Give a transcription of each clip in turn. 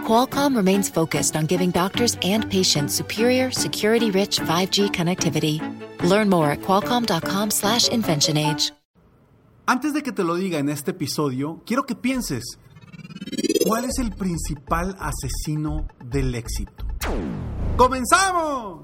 Qualcomm remains focused on giving doctors and patients superior, security-rich 5G connectivity. Learn more at qualcomm.com/inventionage. Antes de que te lo diga en este episodio, quiero que pienses, ¿cuál es el principal asesino del éxito? ¡Comenzamos!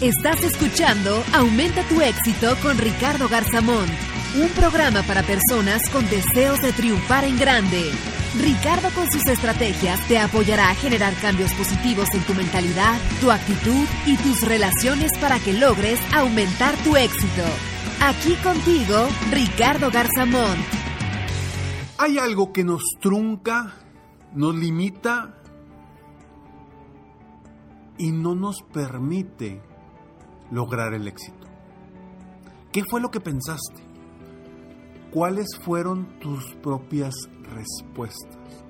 Estás escuchando Aumenta tu éxito con Ricardo Garzamón, un programa para personas con deseos de triunfar en grande. Ricardo con sus estrategias te apoyará a generar cambios positivos en tu mentalidad, tu actitud y tus relaciones para que logres aumentar tu éxito. Aquí contigo, Ricardo Garzamón. Hay algo que nos trunca, nos limita y no nos permite lograr el éxito. ¿Qué fue lo que pensaste? ¿Cuáles fueron tus propias respuestas?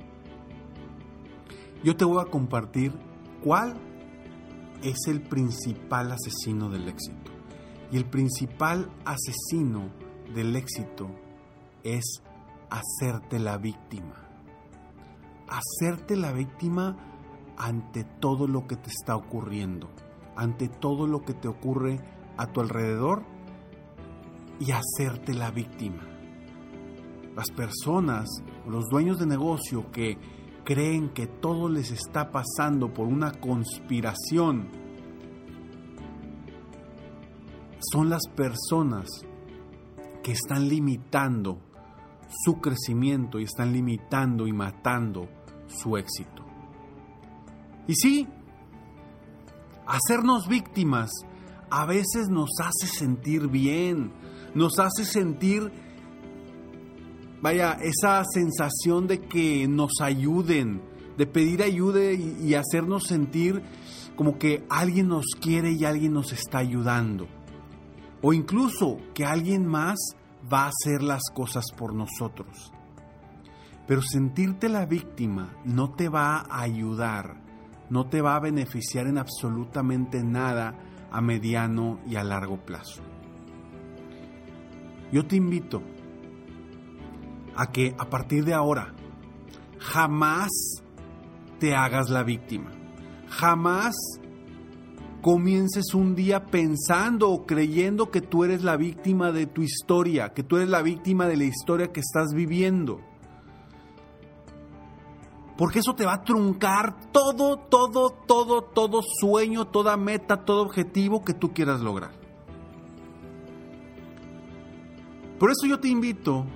Yo te voy a compartir cuál es el principal asesino del éxito. Y el principal asesino del éxito es hacerte la víctima. Hacerte la víctima ante todo lo que te está ocurriendo, ante todo lo que te ocurre a tu alrededor y hacerte la víctima. Las personas, los dueños de negocio que creen que todo les está pasando por una conspiración, son las personas que están limitando su crecimiento y están limitando y matando su éxito. Y sí, hacernos víctimas a veces nos hace sentir bien, nos hace sentir, vaya, esa sensación de que nos ayuden, de pedir ayuda y, hacernos sentir como que alguien nos quiere y alguien nos está ayudando. O incluso que alguien más va a hacer las cosas por nosotros. Pero sentirte la víctima no te va a ayudar, no te va a beneficiar en absolutamente nada a mediano y a largo plazo. Yo te invito a que a partir de ahora jamás te hagas la víctima. Jamás comiences un día pensando o creyendo que tú eres la víctima de tu historia, que tú eres la víctima de la historia que estás viviendo. Porque eso te va a truncar todo, todo, todo, todo sueño, toda meta, todo objetivo que tú quieras lograr. Por eso yo te invito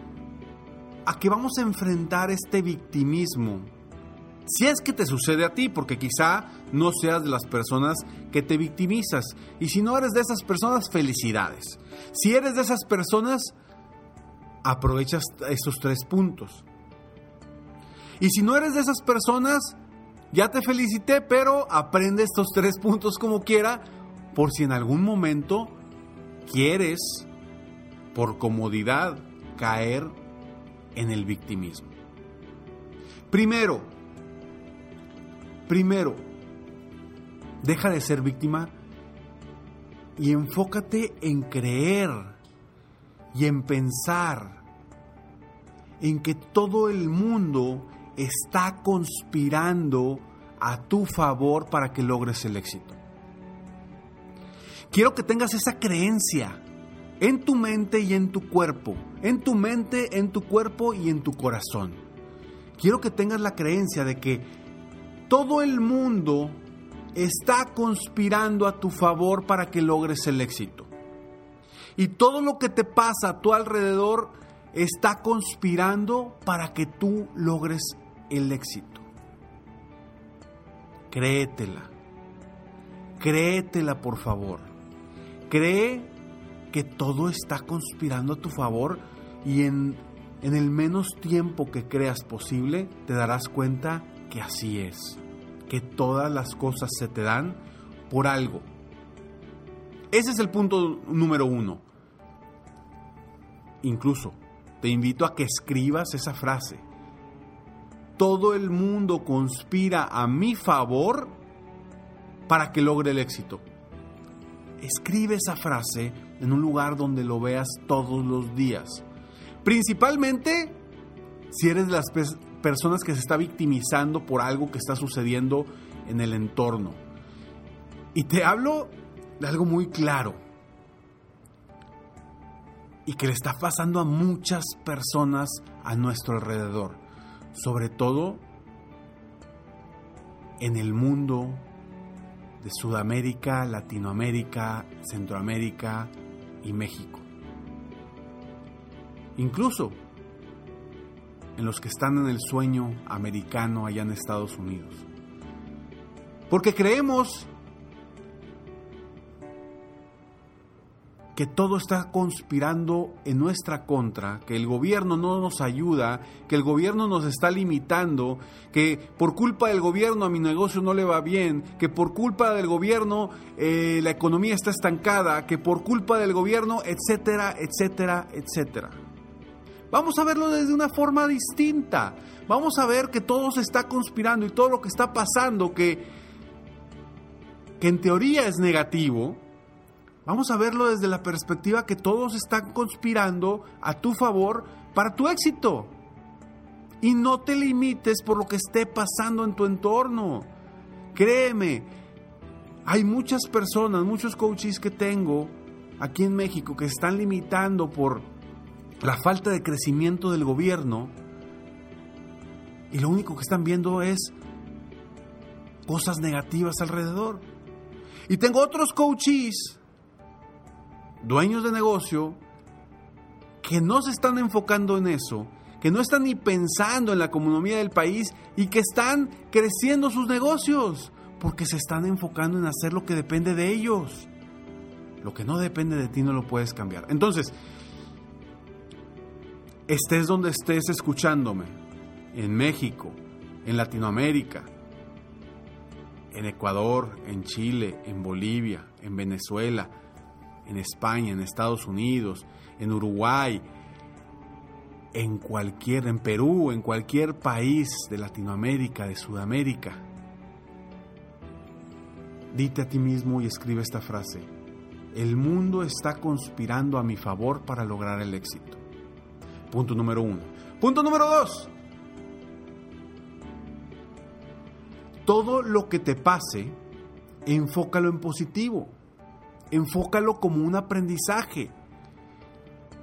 a que vamos a enfrentar este victimismo. Si es que te sucede a ti, porque quizá no seas de las personas que te victimizas. Y si no eres de esas personas, felicidades. Si eres de esas personas, aprovechas estos tres puntos. Y si no eres de esas personas, ya te felicité, pero aprende estos tres puntos como quiera, por si en algún momento quieres, por comodidad, caer en el victimismo. Primero, primero, deja de ser víctima y enfócate en creer y en pensar en que todo el mundo está conspirando a tu favor para que logres el éxito. Quiero que tengas esa creencia en tu mente y en tu cuerpo, en tu mente, en tu cuerpo y en tu corazón. Quiero que tengas la creencia de que todo el mundo está conspirando a tu favor para que logres el éxito. Y todo lo que te pasa a tu alrededor está conspirando para que tú logres el éxito. Créetela. Créetela, por favor. Cree que todo está conspirando a tu favor y en, en el menos tiempo que creas posible te darás cuenta que así es, que todas las cosas se te dan por algo. Ese es el punto número uno. incluso te invito a que escribas esa frase. Todo el mundo conspira a mi favor para que logre el éxito. Escribe esa frase en un lugar donde lo veas todos los días. Principalmente si eres de las personas que se está victimizando por algo que está sucediendo en el entorno. Y te hablo de algo muy claro y que le está pasando a muchas personas a nuestro alrededor, sobre todo en el mundo de Sudamérica, Latinoamérica, Centroamérica y México. Incluso en los que están en el sueño americano allá en Estados Unidos. Porque creemos que todo está conspirando en nuestra contra, que el gobierno no nos ayuda, que el gobierno nos está limitando, que por culpa del gobierno a mi negocio no le va bien, que por culpa del gobierno eh, la economía está estancada, que por culpa del gobierno, etcétera, etcétera, etcétera. Vamos a verlo desde una forma distinta. Vamos a ver que todo se está conspirando y todo lo que está pasando, que, que en teoría es negativo, vamos a verlo desde la perspectiva que todos están conspirando a tu favor para tu éxito. Y no te limites por lo que esté pasando en tu entorno. Créeme, hay muchas personas, muchos coaches que tengo aquí en México que se están limitando por la falta de crecimiento del gobierno y lo único que están viendo es cosas negativas alrededor. Y tengo otros coaches, dueños de negocio, que no se están enfocando en eso, que no están ni pensando en la economía del país y que están creciendo sus negocios, porque se están enfocando en hacer lo que depende de ellos. Lo que no depende de ti no lo puedes cambiar. Entonces, estés donde estés escuchándome, en México, en Latinoamérica, en Ecuador, en Chile, en Bolivia, en Venezuela, en España, en Estados Unidos, en Uruguay, en cualquier, en Perú, en cualquier país de Latinoamérica, de Sudamérica. Dite a ti mismo y escribe esta frase. El mundo está conspirando a mi favor para lograr el éxito. Punto número uno. Punto número dos. Todo lo que te pase, enfócalo en positivo. Enfócalo como un aprendizaje.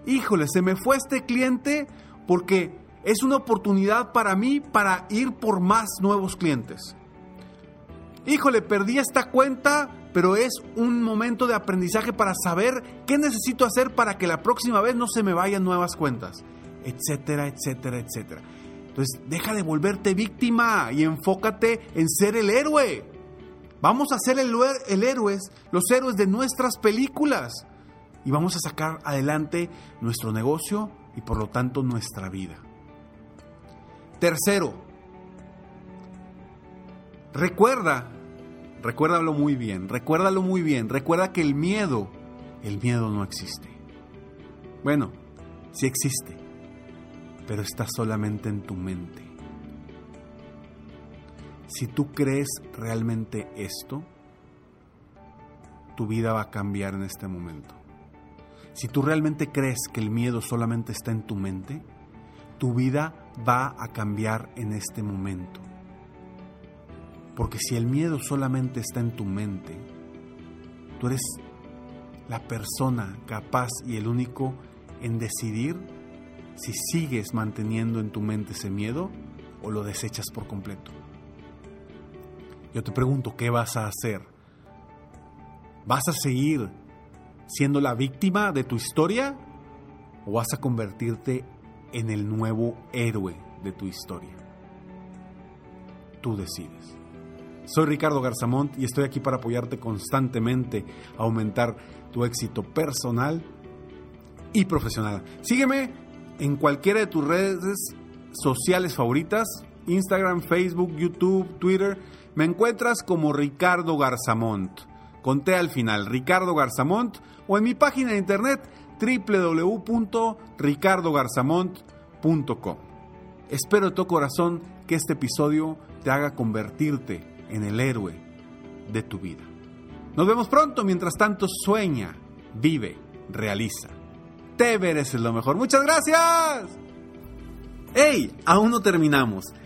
Híjole, se me fue este cliente porque es una oportunidad para mí para ir por más nuevos clientes. Híjole, perdí esta cuenta, pero es un momento de aprendizaje para saber qué necesito hacer para que la próxima vez no se me vayan nuevas cuentas etcétera, etcétera, etcétera. Entonces, deja de volverte víctima y enfócate en ser el héroe. Vamos a ser el, el héroes, los héroes de nuestras películas. Y vamos a sacar adelante nuestro negocio y por lo tanto nuestra vida. Tercero, recuerda, recuérdalo muy bien, recuérdalo muy bien, recuerda que el miedo, el miedo no existe. Bueno, sí existe, pero está solamente en tu mente. Si tú crees realmente esto, tu vida va a cambiar en este momento. Si tú realmente crees que el miedo solamente está en tu mente, tu vida va a cambiar en este momento. Porque si el miedo solamente está en tu mente, tú eres la persona capaz y el único en decidir si sigues manteniendo en tu mente ese miedo o lo desechas por completo. Yo te pregunto, ¿qué vas a hacer? ¿Vas a seguir siendo la víctima de tu historia o vas a convertirte en el nuevo héroe de tu historia? Tú decides. Soy Ricardo Garzamont y estoy aquí para apoyarte constantemente a aumentar tu éxito personal y profesional. Sígueme en cualquiera de tus redes sociales favoritas, Instagram, Facebook, YouTube, Twitter, me encuentras como Ricardo Garzamont. Conté al final, Ricardo Garzamont, o en mi página de internet www.ricardogarzamont.com. Espero de todo corazón que este episodio te haga convertirte en el héroe de tu vida. Nos vemos pronto, mientras tanto sueña, vive, realiza. Te mereces lo mejor. Muchas gracias. ¡Hey! Aún no terminamos.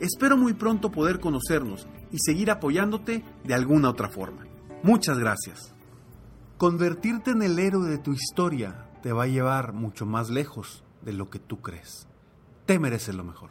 Espero muy pronto poder conocernos y seguir apoyándote de alguna otra forma. Muchas gracias. Convertirte en el héroe de tu historia te va a llevar mucho más lejos de lo que tú crees. Te mereces lo mejor.